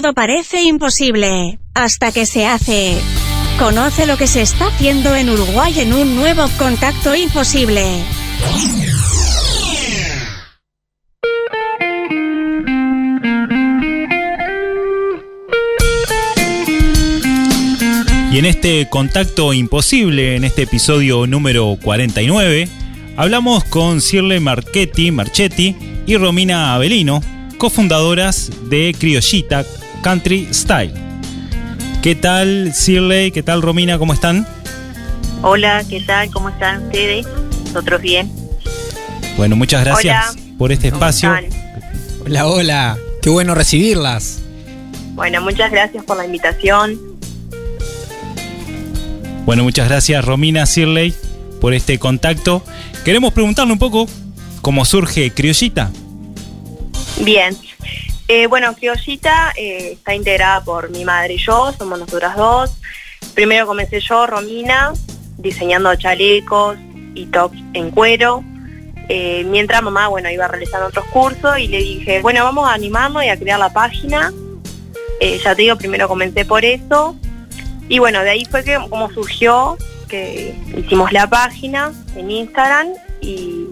Todo parece imposible hasta que se hace. Conoce lo que se está haciendo en Uruguay en un nuevo contacto imposible. Y en este contacto imposible, en este episodio número 49, hablamos con Cirle Marchetti, Marchetti y Romina Avelino, cofundadoras de Criollita Country Style. ¿Qué tal Cirle? ¿Qué tal Romina? ¿Cómo están? Hola, ¿qué tal? ¿Cómo están ustedes? Nosotros bien. Bueno, muchas gracias por este espacio. Hola, hola. Qué bueno recibirlas. Bueno, muchas gracias por la invitación. Bueno, muchas gracias Romina Sirley por este contacto. Queremos preguntarle un poco cómo surge Criollita. Bien. Eh, bueno, Criollita eh, está integrada por mi madre y yo, somos nosotras dos. Primero comencé yo, Romina, diseñando chalecos y tops en cuero. Eh, mientras mamá, bueno, iba realizando otros cursos y le dije, bueno, vamos a animarnos y a crear la página. ya te digo, primero comencé por eso y bueno, de ahí fue que como surgió que hicimos la página en Instagram y,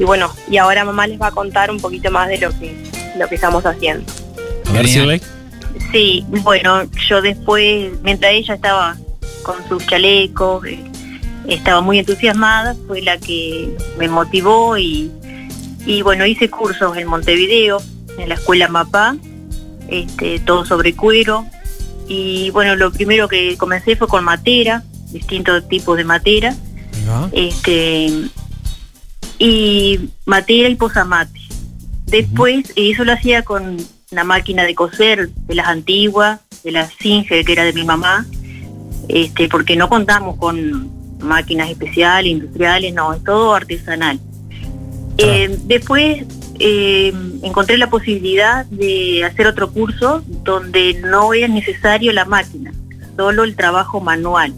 bueno, y ahora mamá les va a contar un poquito más de lo que, lo que estamos haciendo. Sí, bueno, yo después, mientras ella estaba con sus chalecos, eh, estaba muy entusiasmada, fue la que me motivó y, y bueno, hice cursos en Montevideo, en la escuela MAPA, este, todo sobre cuero, y bueno, lo primero que comencé fue con matera, distintos tipos de matera. Este, y matera y posamate. Después eso lo hacía con la máquina de coser de las antiguas, de la Singe, que era de mi mamá, este, porque no contamos con máquinas especiales, industriales, no, es todo artesanal. Eh, después eh, encontré la posibilidad de hacer otro curso donde no es necesario la máquina, solo el trabajo manual,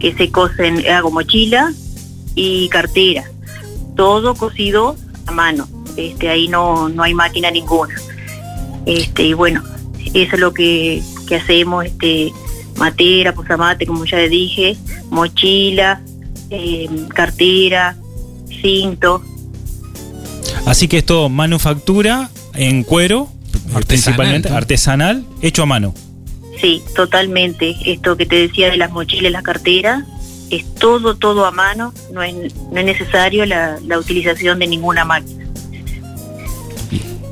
que se cosen, hago mochila y cartera, todo cosido a mano, este, ahí no, no hay máquina ninguna. Este, y bueno, eso es lo que, que hacemos, este, matera, posamate, como ya le dije, mochila, eh, cartera, cinto, Así que esto manufactura en cuero, principalmente artesanal, hecho a mano. Sí, totalmente. Esto que te decía de las mochilas, las carteras, es todo, todo a mano. No es, no es necesario la, utilización de ninguna máquina.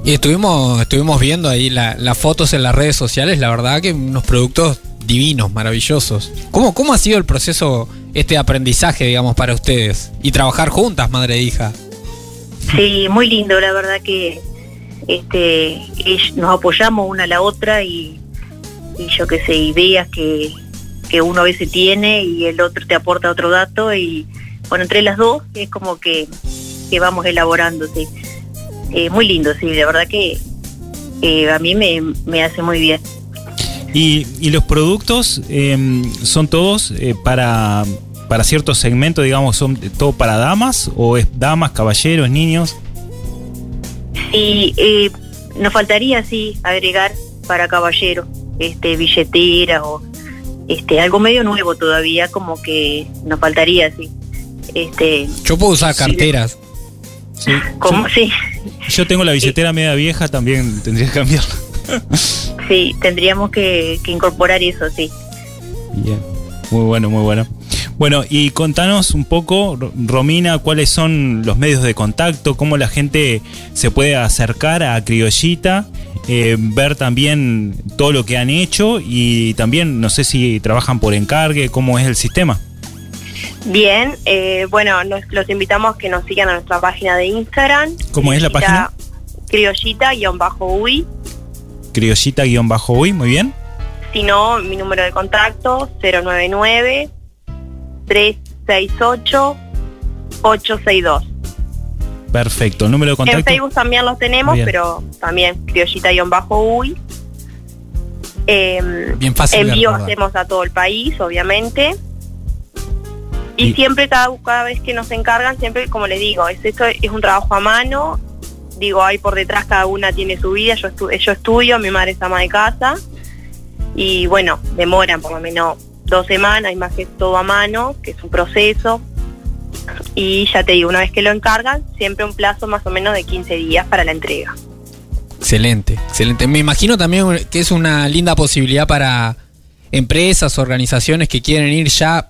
Y estuvimos, estuvimos viendo ahí las fotos en las redes sociales, la verdad que unos productos divinos, maravillosos. ¿Cómo, ¿Cómo ha sido el proceso, este aprendizaje, digamos, para ustedes? Y trabajar juntas, madre e hija. Sí, muy lindo, la verdad que este, nos apoyamos una a la otra y, yo qué sé, ideas que, uno a veces tiene y el otro te aporta otro dato y bueno, entre las dos es como que, vamos elaborando, sí. Eh, muy lindo, sí, la verdad que eh, a mí me, hace muy bien. ¿Y, y los productos em, son todos eh, para para ciertos segmentos, digamos, son todo para damas o es damas, caballeros, niños? Sí, eh, nos faltaría sí agregar para caballeros, este billetera o este algo medio nuevo todavía, como que nos faltaría sí. Este, yo puedo usar carteras. Sí. ¿Cómo? sí. Yo tengo la billetera media vieja, también tendría que cambiarla. sí, tendríamos que, que incorporar eso, sí. Bien, muy bueno, muy bueno. Bueno, y contanos un poco, Romina, cuáles son los medios de contacto, cómo la gente se puede acercar a Criollita, eh, ver también todo lo que han hecho y también, no sé si trabajan por encargue, cómo es el sistema. Bien, eh, bueno, los invitamos a que nos sigan a nuestra página de Instagram. ¿Cómo es la página? Criollita-UI. Criollita-UI, muy bien. Si no, mi número de contacto 099 368-862. Perfecto, número de contacto. En Facebook también los tenemos, pero también criollita-uy. Eh, Bien fácil. Envío hacemos a todo el país, obviamente. Y, siempre, cada, cada vez que nos encargan, siempre, como les digo, es, esto es un trabajo a mano digo, ahí por detrás cada una tiene su vida, yo, estu- yo estudio, mi madre es ama de casa y bueno, demoran por lo menos dos semanas, y más que todo a mano, que es un proceso. Y ya te digo, una vez que lo encargan, siempre un plazo más o menos de 15 días para la entrega. Excelente, excelente. Me imagino también que es una linda posibilidad para empresas, organizaciones que quieren ir ya.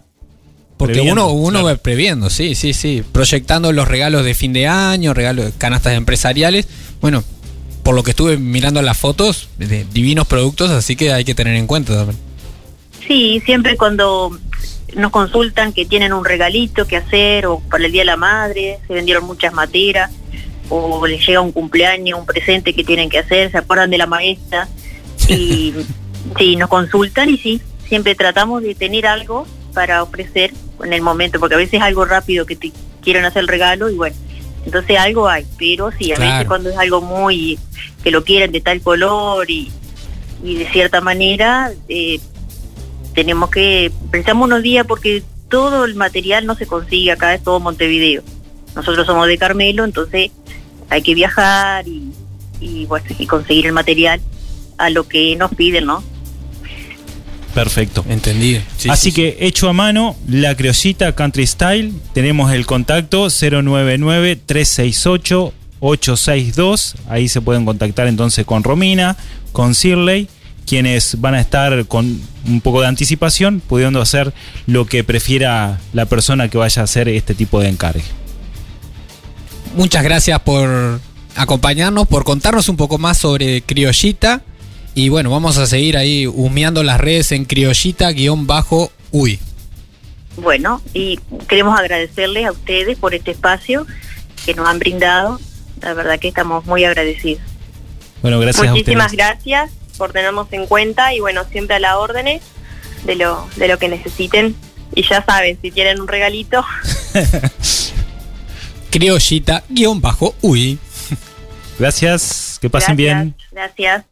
Porque Previendo, uno, uno claro. va previendo, sí, sí, sí. Proyectando los regalos de fin de año, regalos de canastas empresariales. Bueno, por lo que estuve mirando las fotos, de divinos productos, así que hay que tener en cuenta también. Sí, siempre cuando nos consultan que tienen un regalito que hacer o para el Día de la Madre, se vendieron muchas materas o les llega un cumpleaños, un presente que tienen que hacer, se acuerdan de la maestra y sí, nos consultan y sí, siempre tratamos de tener algo para ofrecer en el momento, porque a veces es algo rápido que te quieren hacer el regalo y bueno, entonces algo hay, pero sí, a Claro. veces cuando es algo muy que lo quieren de tal color y, y de cierta manera, eh, tenemos que, precisamos unos días porque todo el material no se consigue acá, es todo Montevideo. Nosotros somos de Carmelo, entonces hay que viajar y, y, bueno, y conseguir el material a lo que nos piden, ¿no? Perfecto. Entendido. Sí, Así sí, que hecho a mano, la criollita Country Style, tenemos el contacto 099-368-862, ahí se pueden contactar entonces con Romina, con Sirley, quienes van a estar con un poco de anticipación, pudiendo hacer lo que prefiera la persona que vaya a hacer este tipo de encargue. Muchas gracias por acompañarnos, por contarnos un poco más sobre Criollita. Y bueno, vamos a seguir ahí humeando las redes en Criollita-Uy. Bueno, y queremos agradecerles a ustedes por este espacio que nos han brindado. La verdad que estamos muy agradecidos. Bueno, gracias Muchísimas a ustedes. gracias por tenernos en cuenta y bueno, siempre a la órdenes de lo, de lo que necesiten. Y ya saben, si quieren un regalito, Criollita-Uy. Gracias, que pasen gracias, bien. Gracias.